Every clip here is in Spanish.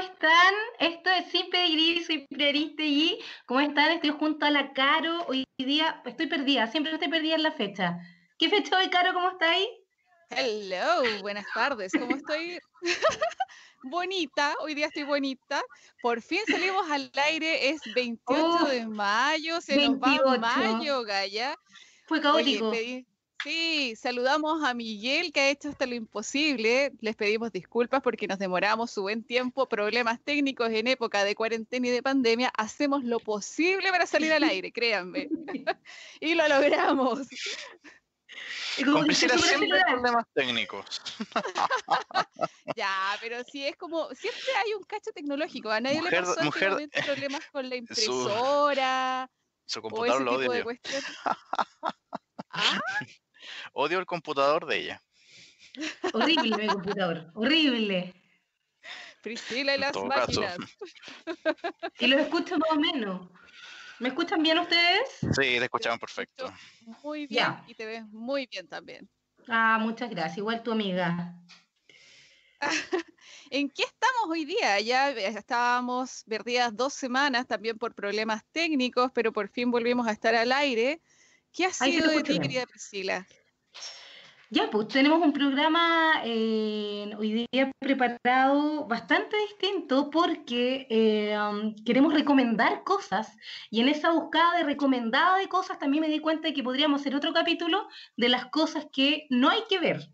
están? Esto es Sin Pedigrí, soy Prioriste y ¿cómo están? Estoy junto a la Caro. Hoy día estoy perdida, siempre estoy perdida en la fecha. ¿Qué fecha hoy, Caro? ¿Cómo está ahí? Hello, buenas tardes. ¿Cómo estoy? bonita, hoy día estoy bonita. Por fin salimos al aire, es 28 de mayo, se nos va mayo, Gaya. Fue caótico. Sí, saludamos a Miguel que ha hecho hasta lo imposible. Les pedimos disculpas porque nos demoramos su buen tiempo, problemas técnicos en época de cuarentena y de pandemia. Hacemos lo posible para salir al aire, créanme. y lo logramos. Con Priscila siempre problemas técnicos. ya, pero sí es como, siempre hay un cacho tecnológico. A nadie le pasó mujer, problemas con la impresora. Su, computador lo odia. ¿Ah? Odio el computador de ella. Horrible mi computador, horrible. Priscila y las máquinas. y lo escucho más o menos. ¿Me escuchan bien ustedes? Sí, te escuchamos perfecto. Muy bien y te ves muy bien también. Ah, muchas gracias. Igual tu amiga. ¿En qué estamos hoy día? Ya estábamos perdidas dos semanas también por problemas técnicos, pero por fin volvimos a estar al aire. ¿Qué ha sido de ti, querida Priscila? Ya, pues tenemos un programa eh, hoy día preparado bastante distinto porque eh, um, queremos recomendar cosas y en esa búsqueda de recomendada de cosas también me di cuenta de que podríamos hacer otro capítulo de las cosas que no hay que ver.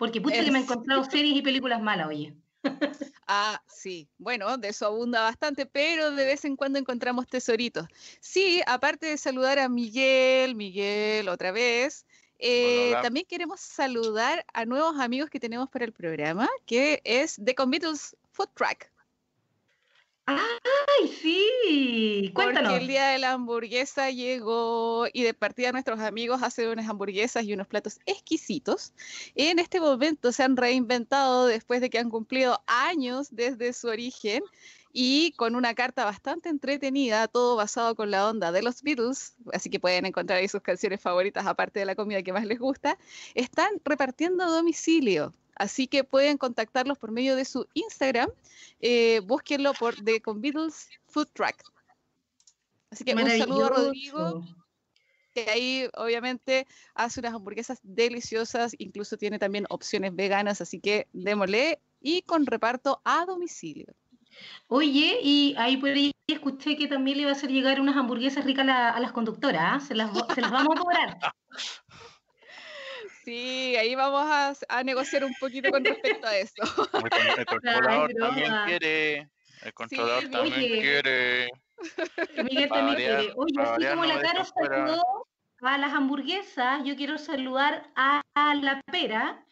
Porque pucha que me he encontrado series y películas malas, oye. Ah, sí. Bueno, de eso abunda bastante, pero de vez en cuando encontramos tesoritos. Sí, aparte de saludar a Miguel, Miguel otra vez, eh, también queremos saludar a nuevos amigos que tenemos para el programa, que es The Convitos Food Track. ¡Ay, sí! Cuéntanos. Porque el día de la hamburguesa llegó y de partida nuestros amigos hacen unas hamburguesas y unos platos exquisitos. En este momento se han reinventado después de que han cumplido años desde su origen y con una carta bastante entretenida, todo basado con la onda de los Beatles, así que pueden encontrar ahí sus canciones favoritas aparte de la comida que más les gusta, están repartiendo a domicilio. Así que pueden contactarlos por medio de su Instagram. Eh, búsquenlo por The Con Beatles Food Track. Así que un saludo a Rodrigo, que ahí obviamente hace unas hamburguesas deliciosas, incluso tiene también opciones veganas, así que démosle y con reparto a domicilio. Oye, y ahí por ahí escuché que también le va a hacer llegar unas hamburguesas ricas a, las conductoras, ¿ah? se, las, vamos a cobrar. Sí, ahí vamos a, negociar un poquito con respecto a eso. El controlador también quiere. El controlador también quiere. Miguel también quiere. Oye, así como la cara saludó a las hamburguesas, yo quiero saludar a, la pera.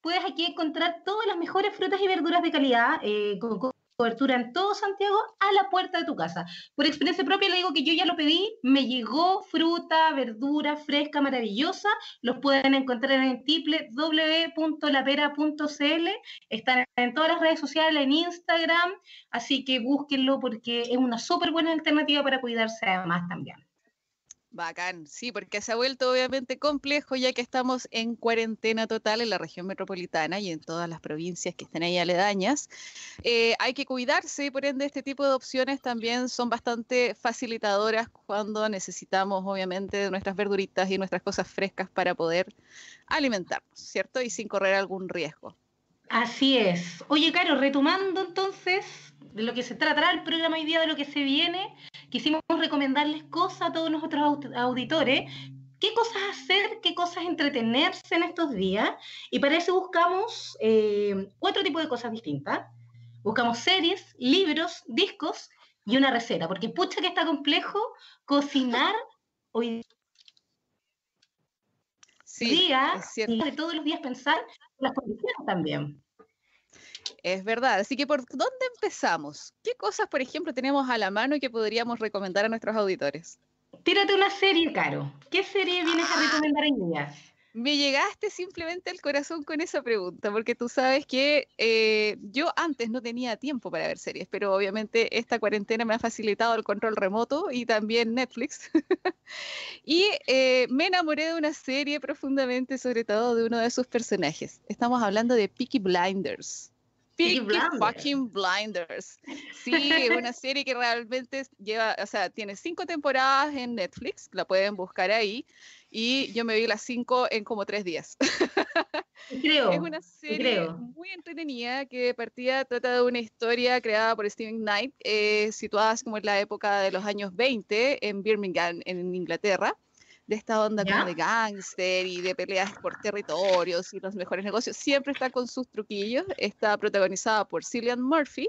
Puedes aquí encontrar todas las mejores frutas y verduras de calidad, eh, con cobertura en todo Santiago a la puerta de tu casa. Por experiencia propia le digo que yo ya lo pedí, me llegó fruta, verdura fresca, maravillosa. Los pueden encontrar en www.lapera.cl. Están en todas las redes sociales, en Instagram, así que búsquenlo porque es una súper buena alternativa para cuidarse además también. Bacán, sí, porque se ha vuelto obviamente complejo ya que estamos en cuarentena total en la región metropolitana y en todas las provincias que estén ahí aledañas. Eh, hay que cuidarse, por ende este tipo de opciones también son bastante facilitadoras cuando necesitamos obviamente nuestras verduritas y nuestras cosas frescas para poder alimentarnos, ¿cierto? Y sin correr algún riesgo. Así es. Oye, Caro, retomando entonces de lo que se tratará el programa hoy día, de lo que se viene, quisimos recomendarles cosas a todos nuestros auditores, qué cosas hacer, qué cosas entretenerse en estos días, y para eso buscamos eh, otro tipo de cosas distintas. Buscamos series, libros, discos y una receta, porque pucha que está complejo cocinar hoy día y de todos los días pensar en las condiciones también. Es verdad. Así que, ¿por dónde empezamos? ¿Qué cosas, por ejemplo, tenemos a la mano y que podríamos recomendar a nuestros auditores? Tírate una serie, Caro. ¿Qué serie vienes a recomendar en día? Me llegaste simplemente al corazón con esa pregunta, porque tú sabes que eh, yo antes no tenía tiempo para ver series, pero obviamente esta cuarentena me ha facilitado el control remoto y también Netflix. y eh, me enamoré de una serie profundamente, sobre todo de uno de sus personajes. Estamos hablando de Peaky Blinders. Peaky fucking Blinders. Sí, una serie que realmente lleva, o sea, tiene cinco temporadas en Netflix, la pueden buscar ahí, y yo me vi las cinco en como tres días. Creo. Es una serie muy entretenida que partida trata de una historia creada por Stephen Knight, eh, situada como en la época de los años 20 en Birmingham, en Inglaterra de esta onda como de gángster y de peleas por territorios y los mejores negocios, siempre está con sus truquillos, está protagonizada por Cillian Murphy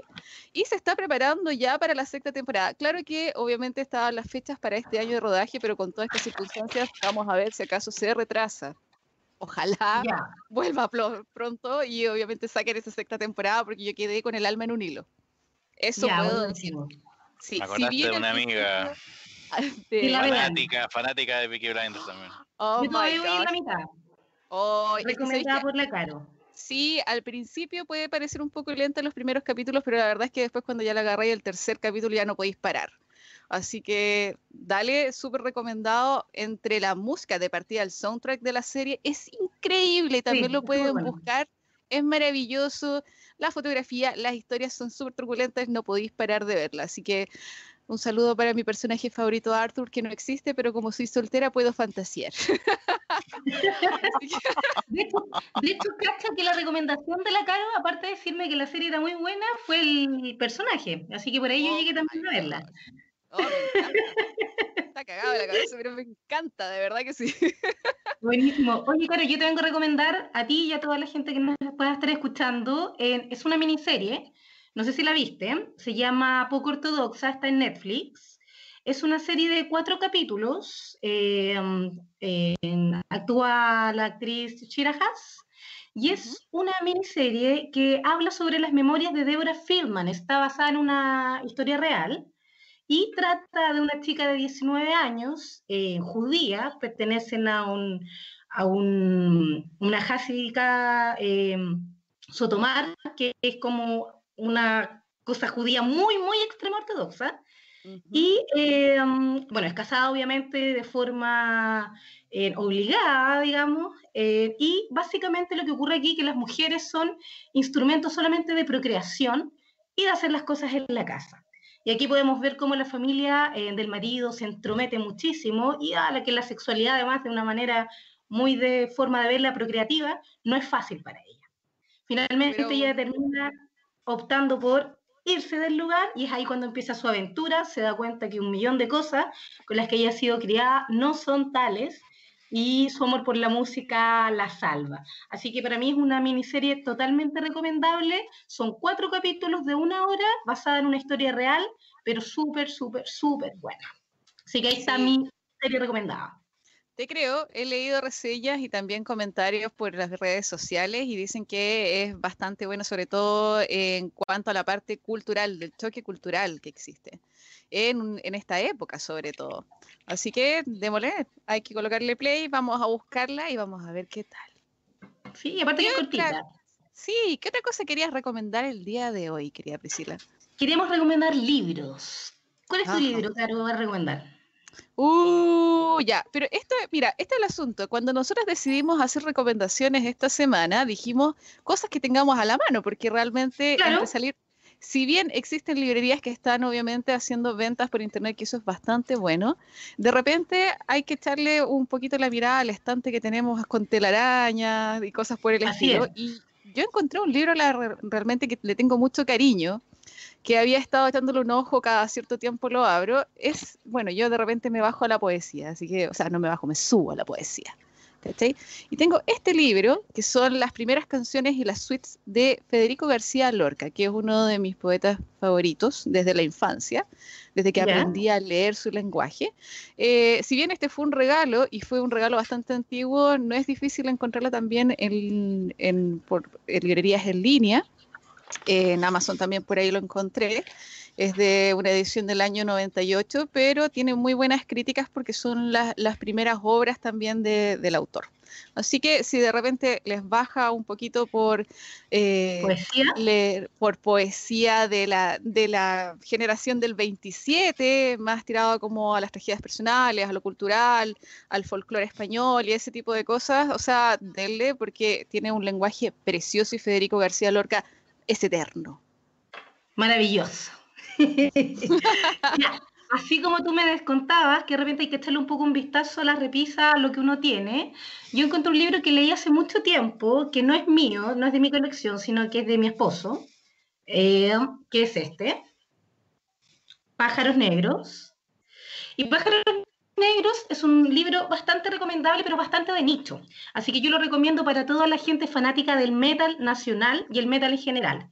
y se está preparando ya para la sexta temporada. Claro que obviamente estaban las fechas para este año de rodaje, pero con todas estas circunstancias vamos a ver si acaso se retrasa. Ojalá vuelva pronto y obviamente saquen esa sexta temporada porque yo quedé con el alma en un hilo. Eso puedo decir. Sí, Me si de una amiga fanática, fanática de Peaky Blinders también. Oh Yo todavía voy en la mitad. Oh, Recomendada por la Caro. Sí, al principio puede parecer un poco lenta los primeros capítulos, pero la verdad es que después cuando ya la agarré el tercer capítulo ya no podéis parar. Así que dale, súper recomendado. Entre la música de partida, el soundtrack de la serie es increíble. También lo pueden buscar. Es maravilloso. La fotografía, las historias son súper truculentas. No podéis parar de verla. Así que un saludo para mi personaje favorito, Arthur, que no existe, pero como soy soltera puedo fantasear. de, hecho, cacha que la recomendación de la Caro, aparte de decirme que la serie era muy buena, fue el personaje. Así que por ahí yo oh llegué también a verla. Oh, Está cagado la cabeza, pero me encanta, de verdad que sí. Buenísimo. Oye, Caro, yo te vengo a recomendar a ti y a toda la gente que nos pueda estar escuchando. es una miniserie no sé si la viste, se llama Poco Ortodoxa, está en Netflix. Es una serie de cuatro capítulos. Eh, actúa la actriz Shira Haas y es una miniserie que habla sobre las memorias de Deborah Fieldman. Está basada en una historia real y trata de una chica de 19 años, eh, judía, pertenecen a, un, a un, una jasica eh, sotomar, que es como una cosa judía muy, muy extrema ortodoxa. Y eh, bueno, es casada obviamente de forma eh, obligada, digamos, eh, y básicamente lo que ocurre aquí es que las mujeres son instrumentos solamente de procreación y de hacer las cosas en la casa. Y aquí podemos ver cómo la familia del marido se entromete muchísimo y a la que la sexualidad, además, de una manera muy de forma de verla procreativa, no es fácil para ella. Finalmente ella termina optando por irse del lugar y es ahí cuando empieza su aventura, se da cuenta que un millón de cosas con las que ella ha sido criada no son tales y su amor por la música la salva. Así que para mí es una miniserie totalmente recomendable, son cuatro capítulos de una hora basada en una historia real, pero súper, súper, súper buena. Así que ahí está mi serie recomendada. Te creo, he leído reseñas y también comentarios por las redes sociales y dicen que es bastante bueno, sobre todo en cuanto a la parte cultural, del choque cultural que existe en, esta época sobre todo. Así que démosle, hay que colocarle play, vamos a buscarla y vamos a ver qué tal. Sí, aparte que es cortita. Sí, ¿qué otra cosa querías recomendar el día de hoy, querida Priscila? Queremos recomendar libros. ¿Cuál es tu libro que vas a recomendar? Uh, ya, pero esto, mira, este es el asunto. Cuando nosotros decidimos hacer recomendaciones esta semana, dijimos cosas que tengamos a la mano, porque realmente claro. salir, si bien existen librerías que están obviamente haciendo ventas por internet, que eso es bastante bueno, de repente hay que echarle un poquito la mirada al estante que tenemos con telarañas y cosas por el estilo. Y yo encontré un libro realmente que le tengo mucho cariño, que había estado echándole un ojo cada cierto tiempo lo abro, es, bueno, yo de repente me bajo a la poesía, así que, o sea, no me bajo, me subo a la poesía. ¿cachai? Y tengo este libro, que son las primeras canciones y las suites de Federico García Lorca, que es uno de mis poetas favoritos desde la infancia, desde que aprendí a leer su lenguaje. Eh, si bien este fue un regalo, y fue un regalo bastante antiguo, no es difícil encontrarlo también en, en, por, en librerías en línea en Amazon también por ahí lo encontré. Es de una edición del año 98, pero tiene muy buenas críticas porque son las primeras obras también del autor. Así que si de repente les baja un poquito por eh, ¿Poesía? por poesía de la, de la generación del 27, más tirado como a las tragedias personales, a lo cultural, al folclore español y ese tipo de cosas, o sea, denle porque tiene un lenguaje precioso y Federico García Lorca es eterno. Maravilloso. así como tú me descontabas, que de repente hay que echarle un poco un vistazo a la repisa, a lo que uno tiene, yo encontré un libro que leí hace mucho tiempo, que no es mío, no es de mi colección, sino que es de mi esposo, eh, que es este, Pájaros Negros. Y Pájaros Negros es un libro bastante recomendable, pero bastante de nicho. Así que yo lo recomiendo para toda la gente fanática del metal nacional y el metal en general.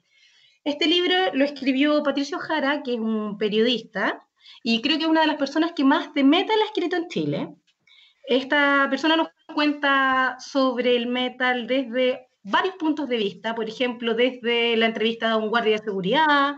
Este libro lo escribió Patricio Jara, que es un periodista, y creo que es una de las personas que más de metal ha escrito en Chile. Esta persona nos cuenta sobre el metal desde varios puntos de vista, por ejemplo, desde la entrevista a un guardia de seguridad,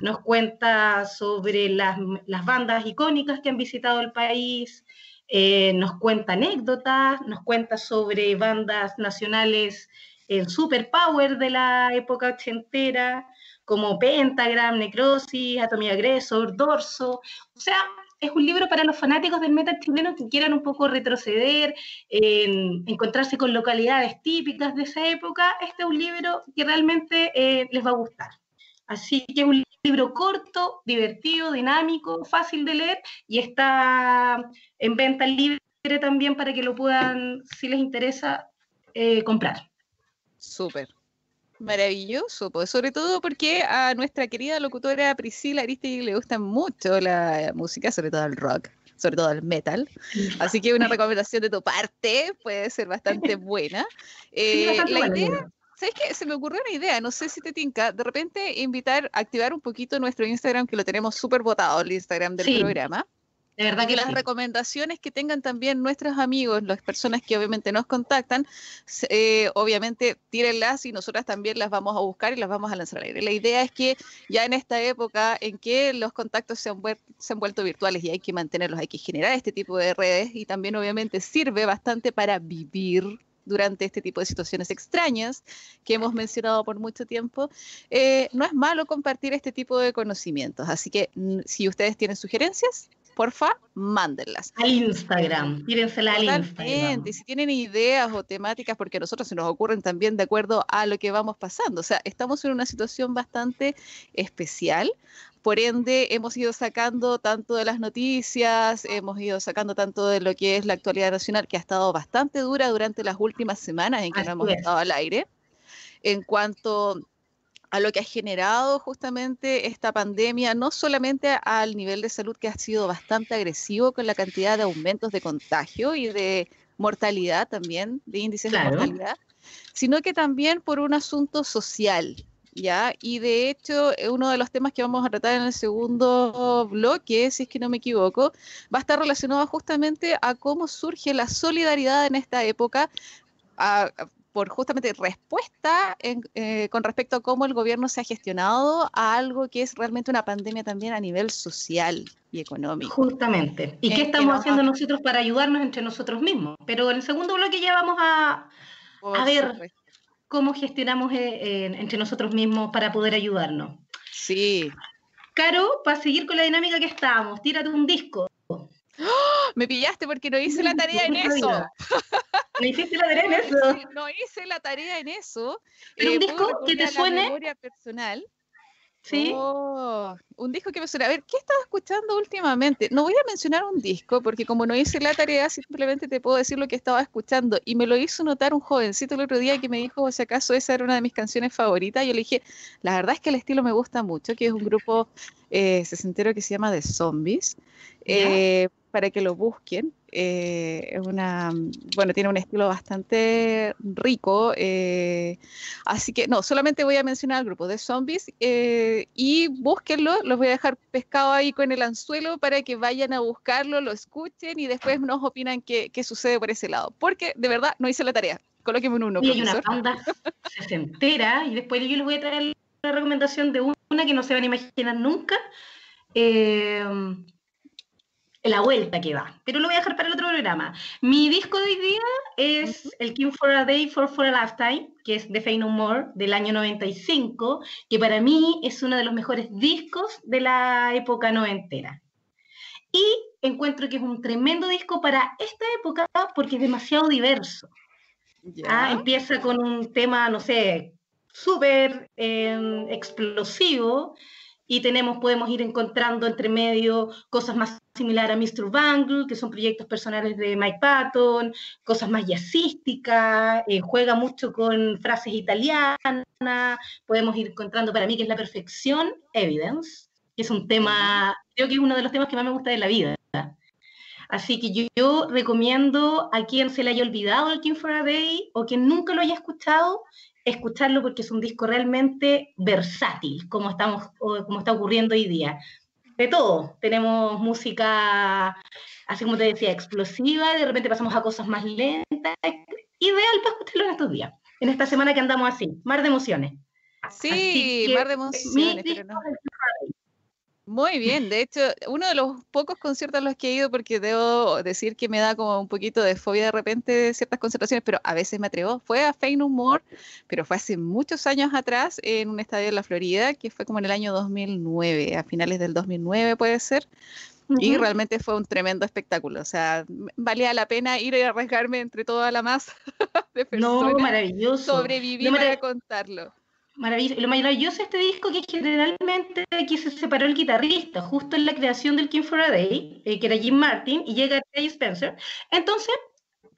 nos cuenta sobre las, bandas icónicas que han visitado el país, eh, nos cuenta anécdotas, nos cuenta sobre bandas nacionales en superpower de la época ochentera, como Pentagram, Necrosis, Atomy Aggressor, Dorso. O sea, es un libro para los fanáticos del metal chileno que quieran un poco retroceder, encontrarse con localidades típicas de esa época. Este es un libro que realmente eh, les va a gustar. Así que es un libro corto, divertido, dinámico, fácil de leer y está en venta libre también para que lo puedan, si les interesa, eh, comprar. Súper. Maravilloso, pues sobre todo porque a nuestra querida locutora Priscila Aristegui le gusta mucho la música, sobre todo el rock, sobre todo el metal. Así que una recomendación de tu parte puede ser bastante buena. Eh, la idea, ¿sabes qué? Se me ocurrió una idea, no sé si te tinca, de repente invitar, activar un poquito nuestro Instagram, que lo tenemos súper votado, el Instagram del programa. De verdad que las recomendaciones que tengan también nuestros amigos, las personas que obviamente nos contactan, eh, obviamente tírenlas y nosotras también las vamos a buscar y las vamos a lanzar al aire. La idea es que ya en esta época en que los contactos se han, se han vuelto virtuales y hay que mantenerlos, hay que generar este tipo de redes y también obviamente sirve bastante para vivir durante este tipo de situaciones extrañas que hemos mencionado por mucho tiempo, eh, no es malo compartir este tipo de conocimientos. Así que si ustedes tienen sugerencias, porfa, mándenlas. Al Instagram, tírensela al Instagram. Y si tienen ideas o temáticas, porque a nosotros se nos ocurren también de acuerdo a lo que vamos pasando. O sea, estamos en una situación bastante especial. Por ende, hemos ido sacando tanto de las noticias, hemos ido sacando tanto de lo que es la actualidad nacional, que ha estado bastante dura durante las últimas semanas en que no hemos estado al aire. En cuanto a lo que ha generado justamente esta pandemia, no solamente al nivel de salud que ha sido bastante agresivo con la cantidad de aumentos de contagio y de mortalidad también, de índices de mortalidad, sino que también por un asunto social, ¿ya? Y de hecho, eh, uno de los temas que vamos a tratar en el segundo bloque, si es que no me equivoco, va a estar relacionado justamente a cómo surge la solidaridad en esta época, a, por justamente respuesta eh, con respecto a cómo el gobierno se ha gestionado a algo que es realmente una pandemia también a nivel social y económico. Justamente. ¿Y qué estamos haciendo nosotros para ayudarnos entre nosotros mismos? Pero en el segundo bloque ya vamos a, a ver cómo gestionamos eh, entre nosotros mismos para poder ayudarnos. Sí. Caro, para seguir con la dinámica que estábamos, tírate un disco. ¡Oh! Me pillaste porque no hice la tarea en eso. No hiciste la tarea en eso. No hice la tarea en eso. Pero un eh, disco que te suene. memoria personal. Sí. Oh, un disco que me suena. A ver, ¿qué estaba escuchando últimamente? No voy a mencionar un disco porque como no hice la tarea, simplemente te puedo decir lo que estaba escuchando. Y me lo hizo notar un jovencito el otro día que me dijo, si acaso esa era una de mis canciones favoritas. Yo le dije, la verdad es que el estilo me gusta mucho, que es un grupo eh, sesentero que se llama The Zombies. Eh, para que lo busquen. Eh, es una, bueno, tiene un estilo bastante rico. Eh, así que no, solamente voy a mencionar al grupo de zombies eh, y búsquenlo. Los voy a dejar pescado ahí con el anzuelo para que vayan a buscarlo, lo escuchen y después nos opinan qué, qué sucede por ese lado. Porque de verdad no hice la tarea. Colóquenme un uno. Y hay una banda se entera y después yo les voy a traer la recomendación de una que no se van a imaginar nunca. Eh, la vuelta que va. Pero lo voy a dejar para el otro programa. Mi disco de hoy día es el King for a Day for, for a Lifetime, que es de Fey No More del año 95, que para mí es uno de los mejores discos de la época noventera. Y encuentro que es un tremendo disco para esta época porque es demasiado diverso. Ah, empieza con un tema, no sé, súper em, explosivo y tenemos, podemos ir encontrando entre medio cosas más similares a Mr. Bangle, que son proyectos personales de Mike Patton, cosas más jazzísticas, eh, juega mucho con frases italianas, podemos ir encontrando para mí que es la perfección, Evidence, que es un tema, creo que es uno de los temas que más me gusta de la vida. Así que yo, recomiendo a quien se le haya olvidado el King for a Day o quien nunca lo haya escuchado, escucharlo porque es un disco realmente versátil, como, estamos, como está ocurriendo hoy día. De todo, tenemos música, así como te decía, explosiva, y de repente pasamos a cosas más lentas, ideal para escucharlo en estos días, en esta semana que andamos así, mar de emociones. Sí, mar de emociones, pero no. Muy bien, de hecho, uno de los pocos conciertos a los que he ido, porque debo decir que me da como un poquito de fobia de repente de ciertas concentraciones, pero a veces me atrevo, fue a Fey No More, pero fue hace muchos años atrás en un estadio en la Florida, que fue como en el año 2009, a finales del 2009 puede ser, y realmente fue un tremendo espectáculo, o sea, valía la pena ir a arriesgarme entre toda la masa de personas. No, maravilloso. Sobrevivir para contarlo. Maravilloso. Lo maravilloso de este disco que generalmente aquí se separó el guitarrista, justo en la creación del King for a Day, eh, que era Jim Martin, y llega Ray Spencer. Entonces,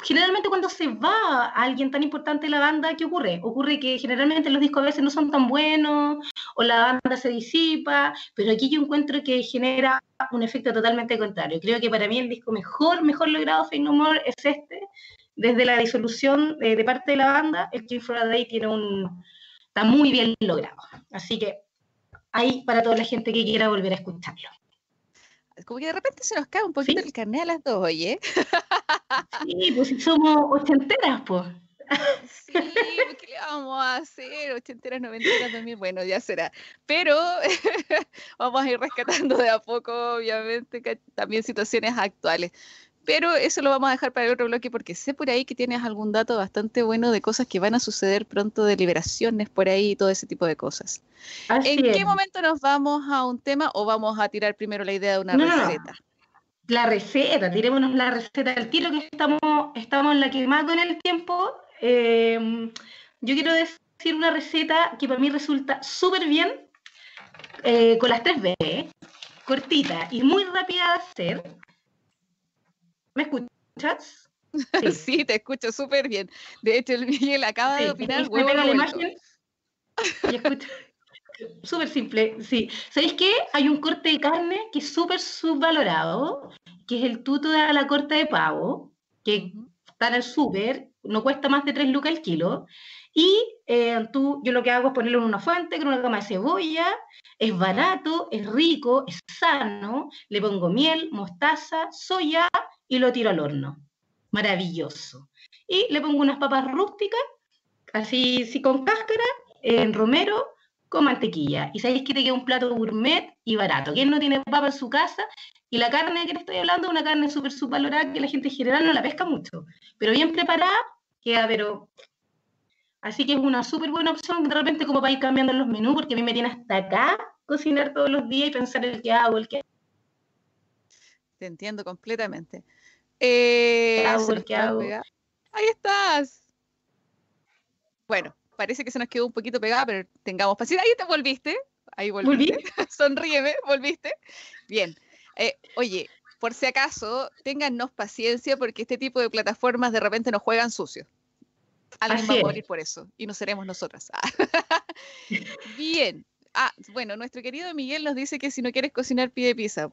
generalmente cuando se va alguien tan importante de la banda, ¿qué ocurre? Ocurre que generalmente los discos a veces no son tan buenos, o la banda se disipa, pero aquí yo encuentro que genera un efecto totalmente contrario. Creo que para mí el disco mejor, mejor logrado Fake No More es este. Desde la disolución eh, de parte de la banda, el King for a Day tiene un Está muy bien logrado. Así que ahí para toda la gente que quiera volver a escucharlo. Como que de repente se nos cae un poquito el carnet a las dos, oye. Sí, pues si somos ochenteras, pues. Sí, ¿qué le vamos a hacer? Ochenteras, noventeras, también, bueno, ya será. Pero vamos a ir rescatando de a poco, obviamente, también situaciones actuales. Pero eso lo vamos a dejar para el otro bloque porque sé por ahí que tienes algún dato bastante bueno de cosas que van a suceder pronto, de liberaciones por ahí y todo ese tipo de cosas. ¿En qué momento nos vamos a un tema o vamos a tirar primero la idea de una receta? La receta, tirémonos la receta del tiro que estamos, estamos en la que más con el tiempo. Em, yo quiero decir una receta que para mí resulta súper bien eh, con las tres B, cortita y muy rápida de hacer ¿Me escuchas? Sí, te escucho súper bien. De hecho, el Miguel acaba de opinar. Huevo la imagen Súper simple, sí. ¿Sabéis qué? Hay un corte de carne que es súper subvalorado, que es el tuto de la corta de pavo, que está en el súper, no cuesta más de 3 lucas el kilo. Y eh, tú, yo lo que hago es ponerlo en una fuente con una cama de cebolla, es barato, es rico, es sano, le pongo miel, mostaza, soya y lo tiro al horno. Maravilloso. Y le pongo unas papas rústicas, así, sí, con cáscara, en romero, con mantequilla. Y sabéis que te queda un plato gourmet y barato. ¿Quién no tiene papa en su casa? Y la carne de que le estoy hablando es una carne súper subvalorada que la gente en general no la pesca mucho. Pero bien preparada, queda, pero... Así que es una súper buena opción de repente como para ir cambiando los menús, porque a mí me tiene hasta acá cocinar todos los días y pensar el que hago, el que... Te entiendo completamente. Eh, Ahí estás. Bueno, parece que se nos quedó un poquito pegada, pero tengamos paciencia. Ahí te volviste. Ahí volviste. Sonríeme, volviste. Bien. Eh, oye, por si acaso, téngannos paciencia porque este tipo de plataformas de repente nos juegan sucio. Alguien va a morir por eso y no seremos nosotras. Bien. Ah, bueno, nuestro querido Miguel nos dice que si no quieres cocinar, pide pizza.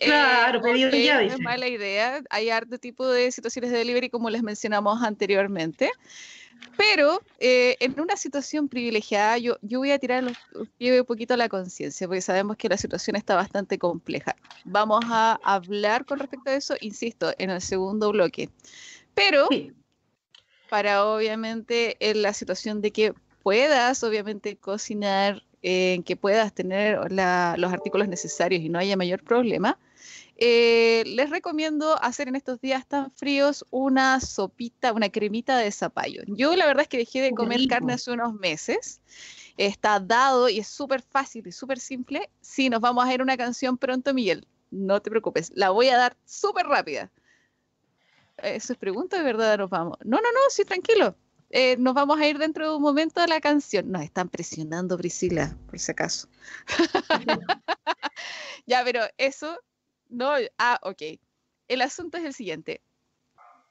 Claro, pedido ya. No es mala idea. Hay harto tipo de situaciones de delivery, como les mencionamos anteriormente. Pero eh, en una situación privilegiada, yo, yo voy a tirar los pies un poquito a la conciencia, porque sabemos que la situación está bastante compleja. Vamos a hablar con respecto a eso, insisto, en el segundo bloque. Pero para obviamente en la situación de que puedas obviamente cocinar, en que puedas tener los artículos necesarios y no haya mayor problema, eh, les recomiendo hacer en estos días tan fríos una sopita, una cremita de zapallo. Yo la verdad es que dejé de comer carne hace unos meses. Está dado y es súper fácil y súper simple. Sí, nos vamos a ir una canción pronto, Miguel. No te preocupes, la voy a dar súper rápida. Eso es pregunta de verdad, nos vamos. No, no, no, sí, tranquilo. eh, nos vamos a ir dentro de un momento de la canción. Nos están presionando, Priscila, por si acaso. ya, pero eso, no, ah, ok. El asunto es el siguiente.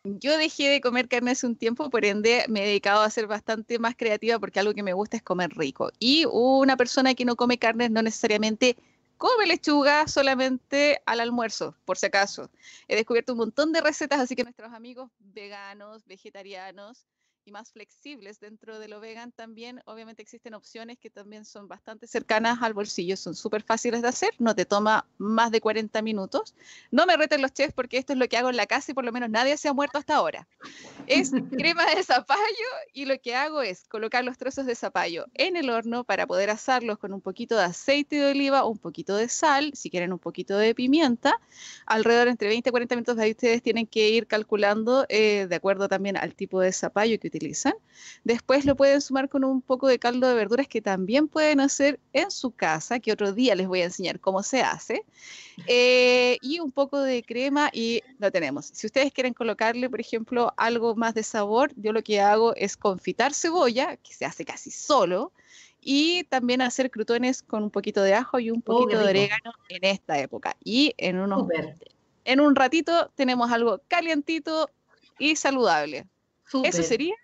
Yo dejé de comer carne hace un tiempo, por ende me he dedicado a ser bastante más creativa porque algo que me gusta es comer rico. Y una persona que no come carne no necesariamente come lechuga solamente al almuerzo, por si acaso. He descubierto un montón de recetas, así que nuestros amigos veganos, vegetarianos, y más flexibles dentro de lo vegan también, obviamente existen opciones que también son bastante cercanas al bolsillo, son súper fáciles de hacer, no te toma más de 40 minutos. No me reten los chefs porque esto es lo que hago en la casa y por lo menos nadie se ha muerto hasta ahora. Es crema de zapallo y lo que hago es colocar los trozos de zapallo en el horno para poder asarlos con un poquito de aceite de oliva, un poquito de sal, si quieren un poquito de pimienta, alrededor entre 20 y 40 minutos ahí ustedes tienen que ir calculando eh, de acuerdo también al tipo de zapallo que utilizan. Después lo pueden sumar con un poco de caldo de verduras que también pueden hacer en su casa, que otro día les voy a enseñar cómo se hace. Eh, y un poco de crema y lo tenemos. Si ustedes quieren colocarle, por ejemplo, algo más de sabor, yo lo que hago es confitar cebolla, que se hace casi solo, y también hacer crutones con un poquito de ajo y un oh, poquito de orégano en esta época. Y en unos en un ratito tenemos algo calientito y saludable. Eso sería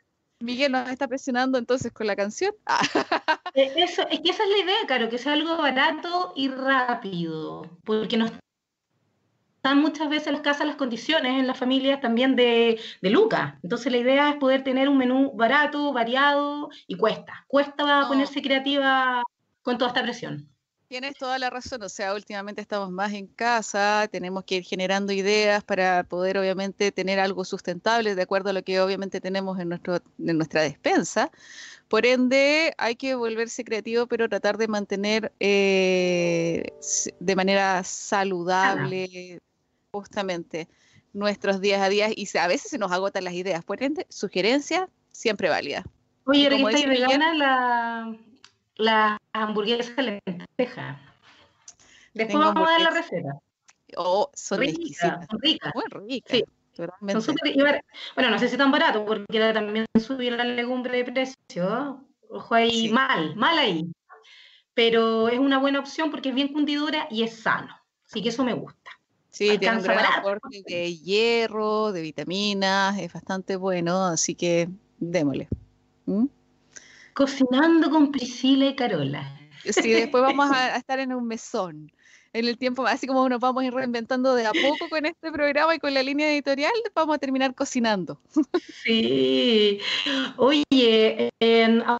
Miguel nos está presionando entonces con la canción. Eh, eso, es que esa es la idea, claro, que sea algo barato y rápido, porque no están muchas veces en las casas las condiciones en las familias también de, de Luca. Entonces la idea es poder tener un menú barato, variado y cuesta. Cuesta ponerse creativa con toda esta presión. Tienes toda la razón, o sea, últimamente estamos más en casa, tenemos que ir generando ideas para poder obviamente tener algo sustentable de acuerdo a lo que obviamente tenemos en, nuestro, en nuestra despensa. Por ende, hay que volverse creativo, pero tratar de mantener eh, de manera saludable justamente nuestros días a días y a veces se nos agotan las ideas. Por ende, sugerencia siempre válida. Oye, Rita, y vegana la, la hamburguesa de lenteja. Después vamos a dar la receta. Oh, son ricas. Son ricas. Muy ricas. Sí. bueno, no sé si tan barato, porque también subió la legumbre de precio. Ojo ahí, mal, mal ahí. Pero es una buena opción porque es bien cundidora y es sano. Así que eso me gusta. Sí, tiene un gran aporte de hierro, de vitaminas, es bastante bueno, así que démosle. ¿Mm? Cocinando con Priscila y Carola. Sí, después vamos a, estar en un mesón. En el tiempo, así como nos vamos a ir reinventando de a poco con este programa y con la línea editorial, vamos a terminar cocinando. Sí. Oye,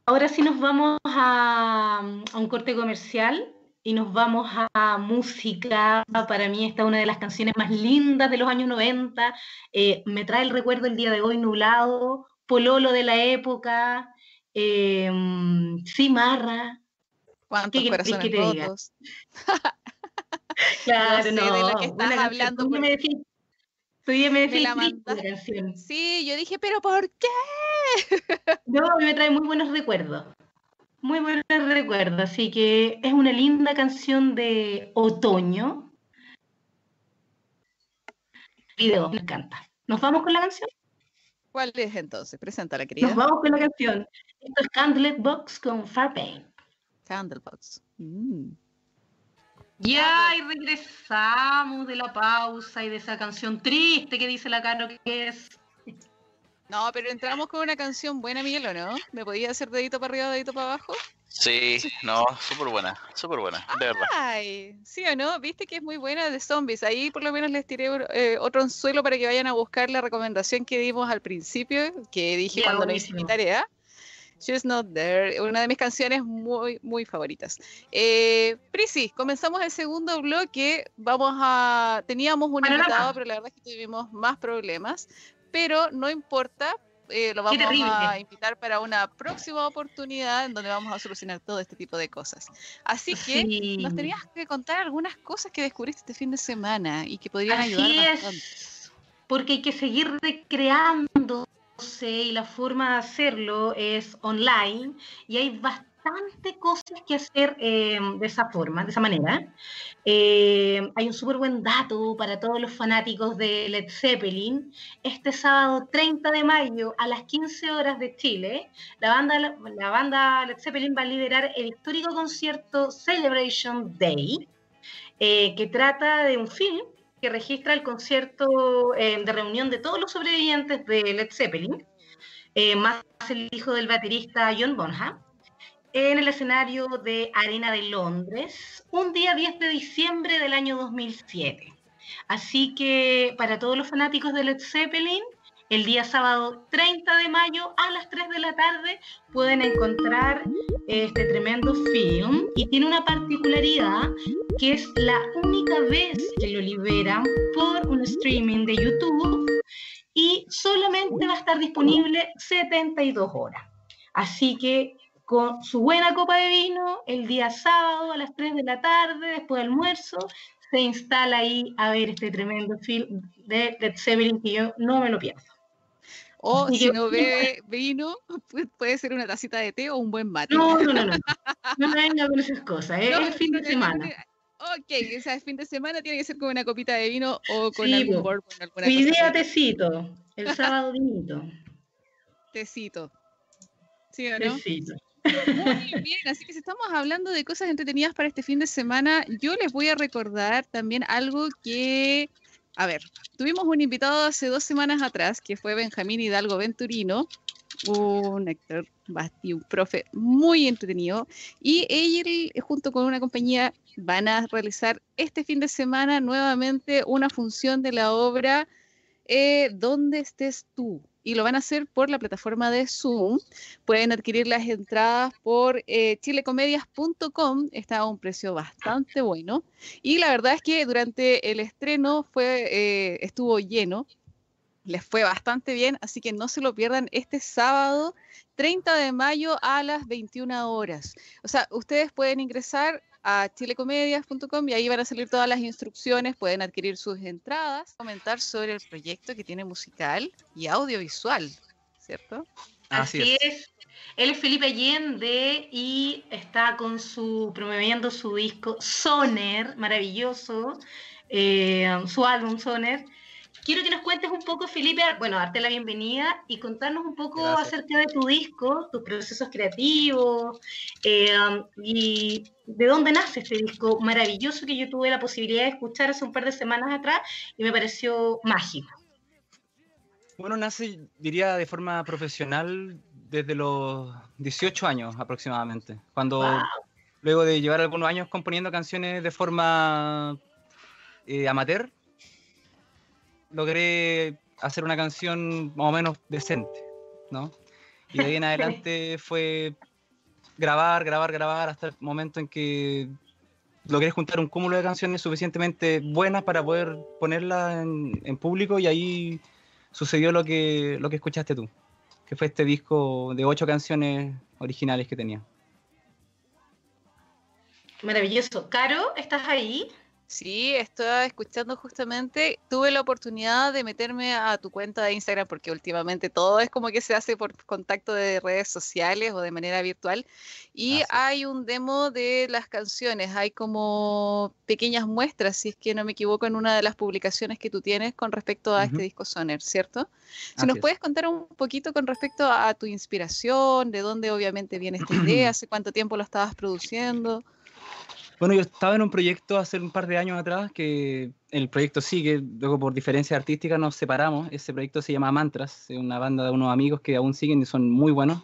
ahora sí nos vamos a, un corte comercial y nos vamos a música. Para mí esta es una de las canciones más lindas de los años 90. Eh, me trae el recuerdo el día de hoy nublado, pololo de la época, eh, Cimarra. ¿Cuántos corazones que rotos? claro, no, de lo que estás hablando. Tú me decís, tú me decís la. Sí, yo dije, pero ¿por qué? no, me trae muy buenos recuerdos. Muy buenos recuerdos, así que es una linda canción de otoño. Video, me encanta. ¿Nos vamos con la canción? ¿Cuál es entonces? Preséntala, querida. Nos vamos con la canción. Esto es Candlebox con Farpain. Candlebox. Mm. Ya, y regresamos de la pausa y de esa canción triste que dice la Caro que es. No, pero entramos con una canción buena, Miguel, ¿o no? ¿Me podía hacer dedito para arriba, dedito para abajo? Sí, no, súper buena, súper buena, de verdad. Ay, sí o no, viste que es muy buena de zombies. Ahí por lo menos les tiré eh, otro anzuelo para que vayan a buscar la recomendación que dimos al principio, que dije cuando no hice mi tarea. She's Not There, una de mis canciones muy, muy favoritas. Eh, Prisi, comenzamos el segundo bloque. Vamos a. Teníamos un invitado, pero la verdad es que tuvimos más problemas. Pero no importa, eh, lo vamos a invitar para una próxima oportunidad en donde vamos a solucionar todo este tipo de cosas. Así que nos tenías que contar algunas cosas que descubriste este fin de semana y que podrían ayudar bastante. Porque hay que seguir recreándose y la forma de hacerlo es online y hay bastante bastante cosas que hacer eh, de esa forma, de esa manera. Eh, hay un súper buen dato para todos los fanáticos de Led Zeppelin. Este sábado 30 de mayo a las 15 horas de Chile, la banda, la banda Led Zeppelin va a liberar el histórico concierto Celebration Day, eh, que trata de un film que registra el concierto de reunión de todos los sobrevivientes de Led Zeppelin, más el hijo del baterista John Bonham en el escenario de Arena de Londres, un día 10 de diciembre del año 2007. Así que para todos los fanáticos de Led Zeppelin, el día sábado 30 de mayo a las 3 de la tarde pueden encontrar este tremendo film y tiene una particularidad que es la única vez que lo liberan por un streaming de YouTube y solamente va a estar disponible 72 horas. Así que con su buena copa de vino, el día sábado a las 3 de la tarde, después del almuerzo, se instala ahí a ver este tremendo film de Led Zeppelin que yo no me lo pierdo. O si no bebe vino, puede ser una tacita de té o un buen mate. No, no, no, no. No me venga con esas cosas, ¿eh? es fin de semana. Ok, o sea, el fin de semana tiene que ser con una copita de vino o con algún. Alguna Mi día tecito, el sábado vinito. Tecito. ¿Sí o no? Tecito. Muy bien, así que si estamos hablando de cosas entretenidas para este fin de semana, yo les voy a recordar también algo que, a ver, tuvimos un invitado hace dos semanas atrás, que fue Benjamín Hidalgo Venturino, un actor, un profe muy entretenido, y él junto con una compañía van a realizar este fin de semana nuevamente una función de la obra eh, ¿Dónde estés tú? Y lo van a hacer por la plataforma de Zoom. Pueden adquirir las entradas por eh, chilecomedias.com, está a un precio bastante bueno. Y la verdad es que durante el estreno fue, eh, estuvo lleno, les fue bastante bien, así que no se lo pierdan este sábado 30 de mayo a las 21 horas. O sea, ustedes pueden ingresar a chilecomedias.com y ahí van a salir todas las instrucciones, pueden adquirir sus entradas, comentar sobre el proyecto que tiene musical y audiovisual, ¿cierto? Así, es. Él es Felipe Allende y está con su promoviendo su disco Soner, maravilloso, eh, su álbum Soner. Quiero que nos cuentes un poco, Felipe, bueno, darte la bienvenida y contarnos un poco acerca de tu disco, tus procesos creativos eh, y de dónde nace este disco maravilloso que yo tuve la posibilidad de escuchar hace un par de semanas atrás y me pareció mágico. Bueno, nace, diría, de forma profesional desde los 18 años aproximadamente, cuando luego de llevar algunos años componiendo canciones de forma eh, amateur, logré hacer una canción más o menos decente, ¿no? Y de ahí en adelante fue grabar, grabar, grabar hasta el momento en que logré juntar un cúmulo de canciones suficientemente buenas para poder ponerlas en, público y ahí sucedió lo que, lo que escuchaste tú, que fue este disco de ocho canciones originales que tenía. Maravilloso. Caro, ¿estás ahí? Sí, estaba escuchando justamente, tuve la oportunidad de meterme a tu cuenta de Instagram porque últimamente todo es como que se hace por contacto de redes sociales o de manera virtual y hay un demo de las canciones, hay como pequeñas muestras, si es que no me equivoco, en una de las publicaciones que tú tienes con respecto a este disco Soner, ¿cierto? Si nos puedes contar un poquito con respecto a tu inspiración, de dónde obviamente viene esta idea, hace cuánto tiempo lo estabas produciendo. Bueno, yo estaba en un proyecto hace un par de años atrás, que el proyecto sigue, luego por diferencia artística nos separamos. Ese proyecto se llama Mantras, es una banda de unos amigos que aún siguen y son muy buenos.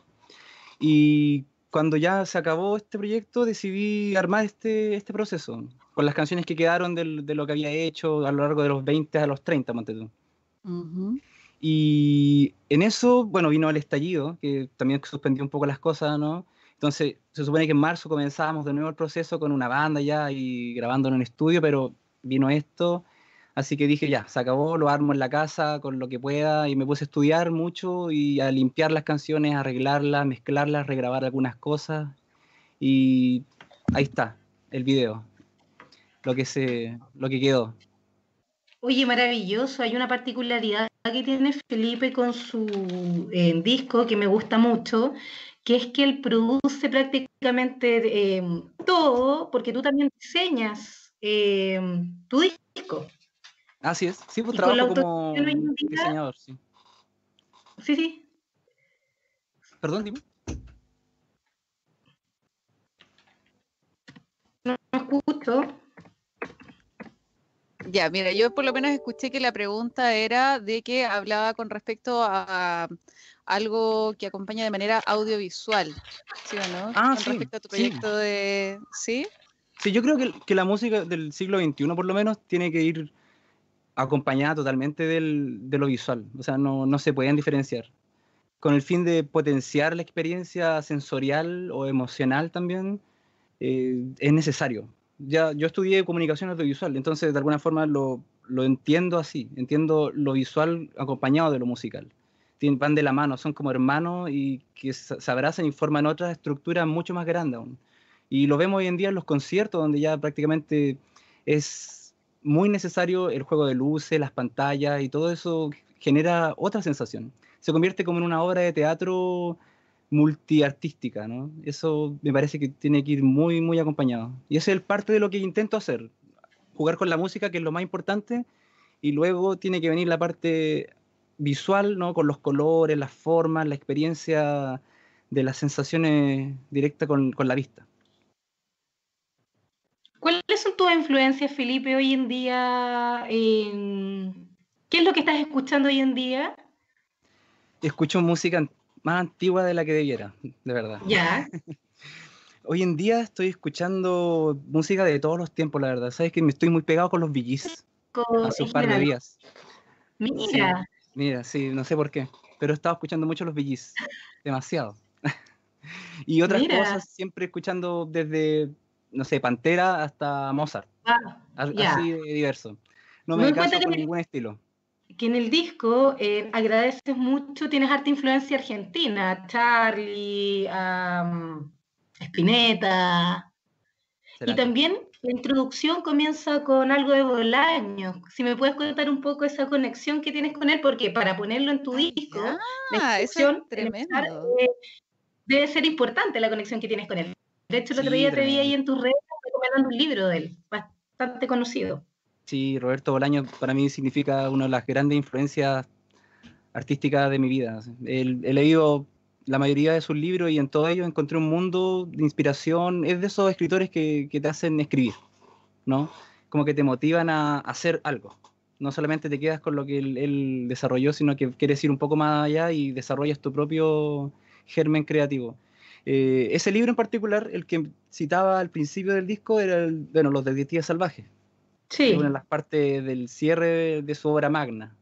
Y cuando ya se acabó este proyecto, decidí armar este, este proceso, con las canciones que quedaron de lo que había hecho a lo largo de los 20 a los 30, monte Y en eso, bueno, vino el estallido, que también suspendió un poco las cosas, ¿no? Entonces, se supone que en marzo comenzábamos de nuevo el proceso con una banda ya y grabando en un estudio, pero vino esto, así que dije, ya, se acabó, lo armo en la casa con lo que pueda y me puse a estudiar mucho y a limpiar las canciones, arreglarlas, mezclarlas, regrabar algunas cosas y ahí está, el video, lo que, se, lo que quedó. Oye, maravilloso, hay una particularidad que tiene Felipe con su eh, disco, que me gusta mucho, que es que él produce prácticamente eh, todo, porque tú también diseñas eh, tu disco. Así es, sí, pues trabajo como diseñador, sí. Sí, sí. Perdón, dime. No, no escucho. Ya, mira, yo por lo menos escuché que la pregunta era de que hablaba con respecto a algo que acompaña de manera audiovisual, ¿sí o no? Ah, con respecto a tu proyecto de... ¿Sí? Sí, yo creo que, la música del siglo XXI por lo menos tiene que ir acompañada totalmente del, de lo visual, o sea, no, no se pueden diferenciar con el fin de potenciar la experiencia sensorial o emocional también, eh, es necesario ya yo estudié comunicación audiovisual, entonces de alguna forma lo, lo entiendo así, entiendo lo visual acompañado de lo musical. van de la mano, son como hermanos y que se abrazan y forman otra estructura mucho más grande aún. Y lo vemos hoy en día en los conciertos, donde ya prácticamente es muy necesario el juego de luces, las pantallas y todo eso genera otra sensación. Se convierte como en una obra de teatro multiartística, ¿no? Eso me parece que tiene que ir muy, muy acompañado. Y ese es parte de lo que intento hacer, jugar con la música, que es lo más importante, y luego tiene que venir la parte visual, ¿no? Con los colores, las formas, la experiencia de las sensaciones directas con, con la vista. ¿Cuáles son tus influencias, Felipe, hoy en día? ¿Qué es lo que estás escuchando hoy en día? Escucho música más antigua de la que debiera, de verdad. Ya. Hoy en día estoy escuchando música de todos los tiempos, la verdad. Sabes que me estoy muy pegado con los VGs hace un par de días. Mira. mira, sí, no sé por qué, pero he estado escuchando mucho los VGs, demasiado. y otras cosas, siempre escuchando desde, no sé, Pantera hasta Mozart. Ah, así de diverso. No me, caso con ningún estilo que en el disco eh, agradeces mucho, tienes harta influencia argentina, Charlie, Spinetta. Y también la introducción comienza con algo de Bolaño. Si me puedes contar un poco esa conexión que tienes con él, porque para ponerlo en tu disco, la eso tremendo. Debe ser importante la conexión que tienes con él. De hecho, el otro día te vi ahí en tus redes recomendando un libro de él, bastante conocido. Sí, Roberto Bolaño para mí significa una de las grandes influencias artísticas de mi vida. He, leído la mayoría de sus libros y en todo ello encontré un mundo de inspiración. Es de esos escritores que, te hacen escribir, ¿no? Como que te motivan a, hacer algo. No solamente te quedas con lo que él, desarrolló, sino que quieres ir un poco más allá y desarrollas tu propio germen creativo. Eh, ese libro en particular, el que citaba al principio del disco, era el, bueno, Los Detectives Salvajes Sí. una de las partes del cierre de su obra magna.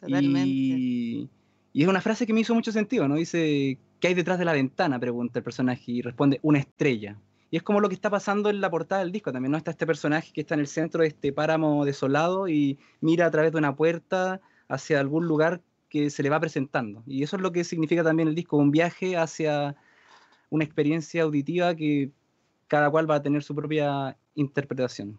Totalmente. Y, es una frase que me hizo mucho sentido, ¿no? Dice, ¿qué hay detrás de la ventana? Pregunta el personaje y responde, una estrella. Y es como lo que está pasando en la portada del disco. También no está este personaje que está en el centro de este páramo desolado y mira a través de una puerta hacia algún lugar que se le va presentando. Y eso es lo que significa también el disco, un viaje hacia una experiencia auditiva que cada cual va a tener su propia interpretación.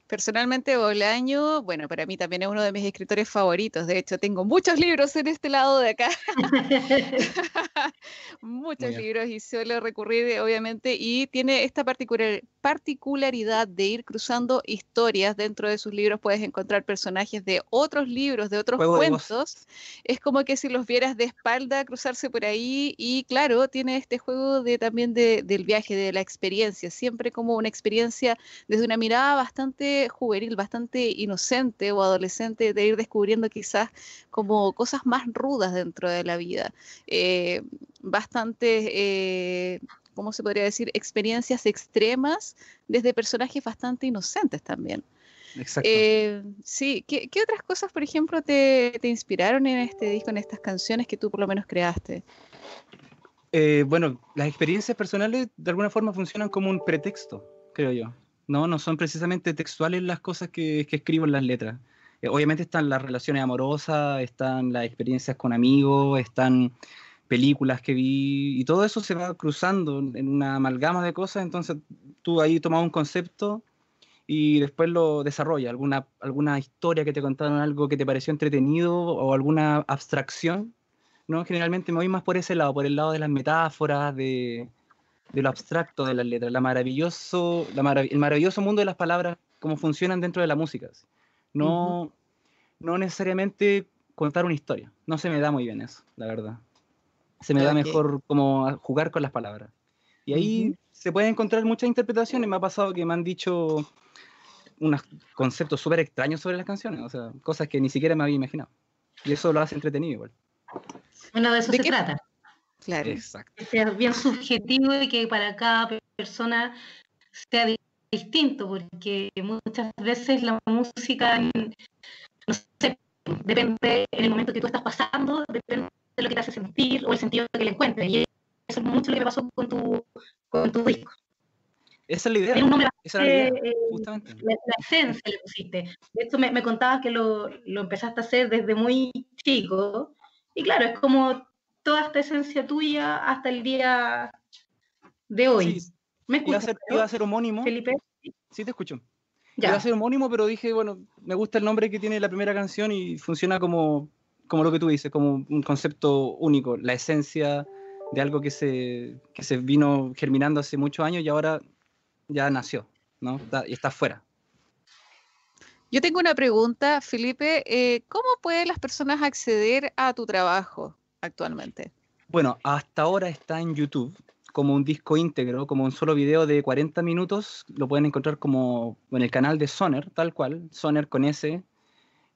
Personalmente, Bolaño, bueno, para mí también es uno de mis escritores favoritos. De hecho, tengo muchos libros en este lado de acá. muchos libros y suelo recurrir, obviamente, y tiene esta particularidad de ir cruzando historias. Dentro de sus libros puedes encontrar personajes de otros libros, de otros cuentos. es como que si los vieras de espalda cruzarse por ahí y claro, tiene este juego de también del viaje, de la experiencia, siempre como una experiencia desde una mirada bastante juvenil, bastante inocente o adolescente de ir descubriendo quizás como cosas más rudas dentro de la vida. Eh, bastante, eh, ¿cómo se podría decir? Experiencias extremas desde personajes bastante inocentes también. Exacto. Eh, sí, ¿Qué, otras cosas, por ejemplo, te, inspiraron en este disco, en estas canciones que tú por lo menos creaste? bueno, las experiencias personales de alguna forma funcionan como un pretexto, creo yo. No, no son precisamente textuales las cosas que, escribo en las letras. Eh, obviamente están las relaciones amorosas, están las experiencias con amigos, están películas que vi y todo eso se va cruzando en una amalgama de cosas. Entonces tú ahí tomas un concepto y después lo desarrolla, alguna, alguna historia que te contaron, algo que te pareció entretenido o alguna abstracción, ¿no? Generalmente me voy más por ese lado, por el lado de las metáforas, de, de lo abstracto de las letras, la maravilloso, la el maravilloso mundo de las palabras, cómo funcionan dentro de la música. No, no necesariamente contar una historia, no se me da muy bien eso, la verdad. Se me da mejor como jugar con las palabras. Y ahí se pueden encontrar muchas interpretaciones. Me ha pasado que me han dicho unos conceptos súper extraños sobre las canciones, o sea, cosas que ni siquiera me había imaginado. Y eso lo hace entretenido igual. Bueno, de eso se trata. Claro. Exacto. Que sea bien subjetivo y que para cada persona sea distinto, porque muchas veces la música, no sé, depende en el momento que tú estás pasando, depende de lo que te hace sentir o el sentido que le encuentres. Y eso es mucho lo que me pasó con tu, con tu disco. Esa es la idea. Esa es la, idea, justamente. La, esencia le pusiste. De hecho, me, me contabas que lo, lo, empezaste a hacer desde muy chico. Y claro, es como toda esta esencia tuya hasta el día de hoy. Sí. ¿Me escuchas? Iba a, ser, iba a ser homónimo. Felipe. Sí, te escucho. Ya. Iba a ser homónimo, pero dije, bueno, me gusta el nombre que tiene la primera canción y funciona como, como lo que tú dices, como un concepto único, la esencia de algo que se, que se vino germinando hace muchos años y ahora ya nació, ¿no? y está afuera. Yo tengo una pregunta, Felipe. Eh, ¿Cómo pueden las personas acceder a tu trabajo? Actualmente? Bueno, hasta ahora está en YouTube como un disco íntegro, como un solo video de 40 minutos. Lo pueden encontrar como en el canal de Soner, tal cual, Soner con S.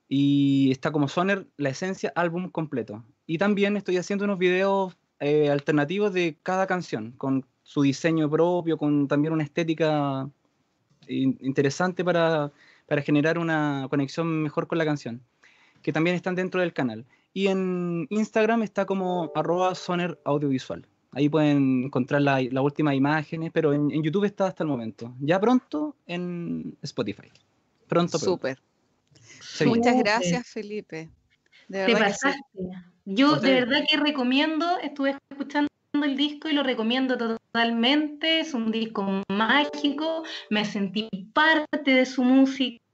Y está como Soner, la esencia, álbum completo. Y también estoy haciendo unos videos eh, alternativos de cada canción, con su diseño propio, con también una estética interesante para, para generar una conexión mejor con la canción, que también están dentro del canal. Y en Instagram está como arroba soner audiovisual. Ahí pueden encontrar las la últimas imágenes, pero en, YouTube está hasta el momento. Ya pronto en Spotify. Pronto, Súper. Muchas gracias, Felipe. De Te pasaste. Yo de verdad que recomiendo, estuve escuchando el disco y lo recomiendo totalmente. Es un disco mágico, me sentí parte de su música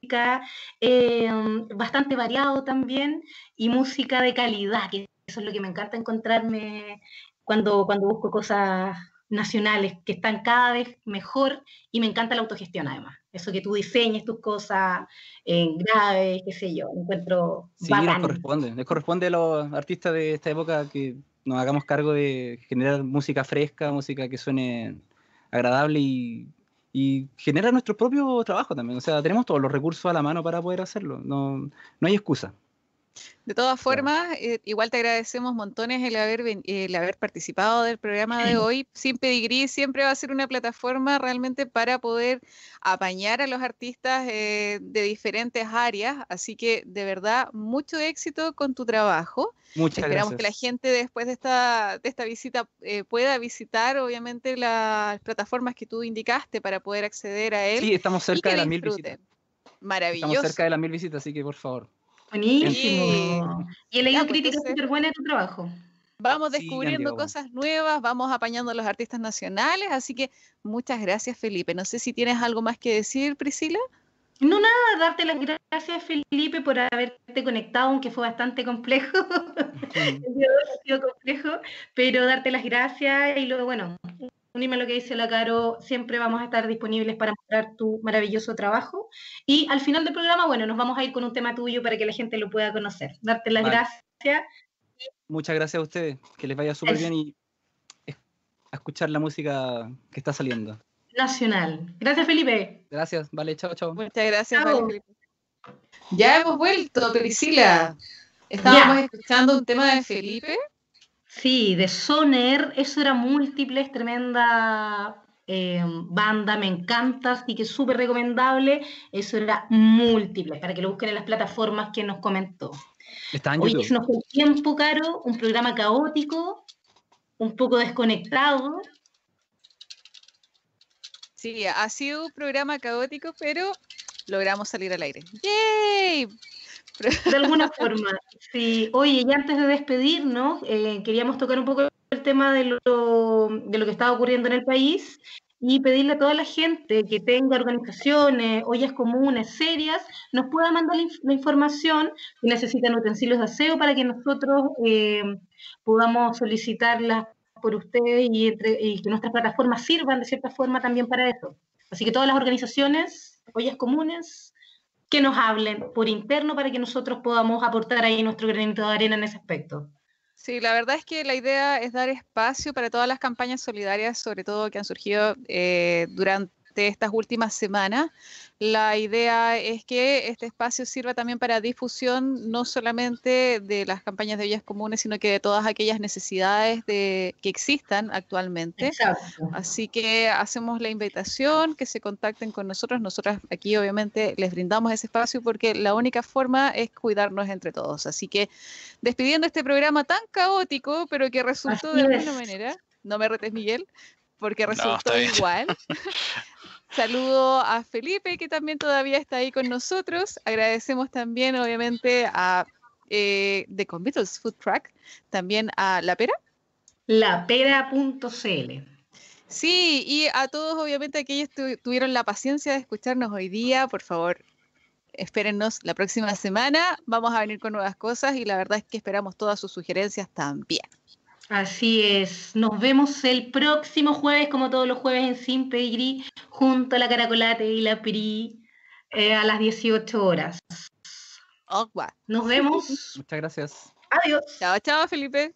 Em, bastante variado también y música de calidad, que eso es lo que me encanta encontrarme cuando, cuando busco cosas nacionales que están cada vez mejor y me encanta la autogestión además. Eso que tú diseñes tus cosas en grave, qué sé yo, encuentro Sí, nos corresponde, nos corresponde a los artistas de esta época que nos hagamos cargo de generar música fresca, música que suene agradable y y genera nuestro propio trabajo también. O sea, tenemos todos los recursos a la mano para poder hacerlo. No, no hay excusa. De todas formas, eh, igual te agradecemos montones el haber, el haber participado del programa de hoy. Sin Pedigrí siempre va a ser una plataforma realmente para poder apañar a los artistas eh, de diferentes áreas. Así que de verdad, mucho éxito con tu trabajo. Muchas Esperamos que la gente después de esta, de esta visita eh, pueda visitar, obviamente, las plataformas que tú indicaste para poder acceder a él. Sí, estamos cerca de las mil visitas. Maravilloso. Estamos cerca de las mil visitas, así que por favor. Buenísimo. Y he leído pues, críticas súper buenas de tu trabajo. Vamos descubriendo cosas nuevas, vamos apañando a los artistas nacionales, así que muchas gracias Felipe. No sé si tienes algo más que decir, Priscila. No, nada, darte las gracias, Felipe, por haberte conectado, aunque fue bastante complejo. Ha sido complejo, pero darte las gracias y luego, bueno, unirme a lo que dice la Caro, siempre vamos a estar disponibles para mostrar tu maravilloso trabajo. Y al final del programa, bueno, nos vamos a ir con un tema tuyo para que la gente lo pueda conocer. Darte las gracias. Muchas gracias a ustedes, que les vaya súper bien y a escuchar la música que está saliendo. Nacional. Gracias, Felipe. Gracias, vale, chao, chao. Muchas gracias, Felipe. Ya hemos vuelto, Priscila. Estábamos escuchando un tema de Felipe Sí, de Soner, eso era múltiples, tremenda eh, banda, me encanta, así que súper recomendable. Eso era múltiples, para que lo busquen en las plataformas que nos comentó. Está en Hoy se nos fue tiempo, Caro, un programa caótico, un poco desconectado. Sí, ha sido un programa caótico, pero logramos salir al aire. ¡Yay! De alguna forma, sí. Oye, y antes de despedirnos, eh, queríamos tocar un poco el tema de lo, de lo que estaba ocurriendo en el país y pedirle a toda la gente que tenga organizaciones, ollas comunes, serias, nos pueda mandar la, información si necesitan utensilios de aseo para que nosotros eh, podamos solicitarlas por ustedes y, y que nuestras plataformas sirvan de cierta forma también para eso. Así que todas las organizaciones, ollas comunes, que nos hablen por interno para que nosotros podamos aportar ahí nuestro granito de arena en ese aspecto. Sí, la verdad es que la idea es dar espacio para todas las campañas solidarias, sobre todo que han surgido eh, durante de estas últimas semanas. La idea es que este espacio sirva también para difusión no solamente de las campañas de villas comunes, sino que de todas aquellas necesidades de, que existan actualmente. Así que hacemos la invitación que se contacten con nosotros. Nosotras aquí obviamente les brindamos ese espacio porque la única forma es cuidarnos entre todos. Así que despidiendo este programa tan caótico, pero que resultó de alguna manera, no me retes Miguel, porque resultó igual. Saludo a Felipe, que también todavía está ahí con nosotros. Agradecemos también, obviamente, a eh, The Convitos Food Truck, también a La Pera. Lapera.cl. Sí, y a todos, obviamente, aquellos que tuvieron la paciencia de escucharnos hoy día, por favor, espérennos la próxima semana. Vamos a venir con nuevas cosas y la verdad es que esperamos todas sus sugerencias también. Así es. Nos vemos el próximo jueves, como todos los jueves en Sin Pedigrí, junto a la Caracolate y la PRI eh, a las 18 horas. Nos vemos. Muchas gracias. Adiós. Chao, chao, Felipe.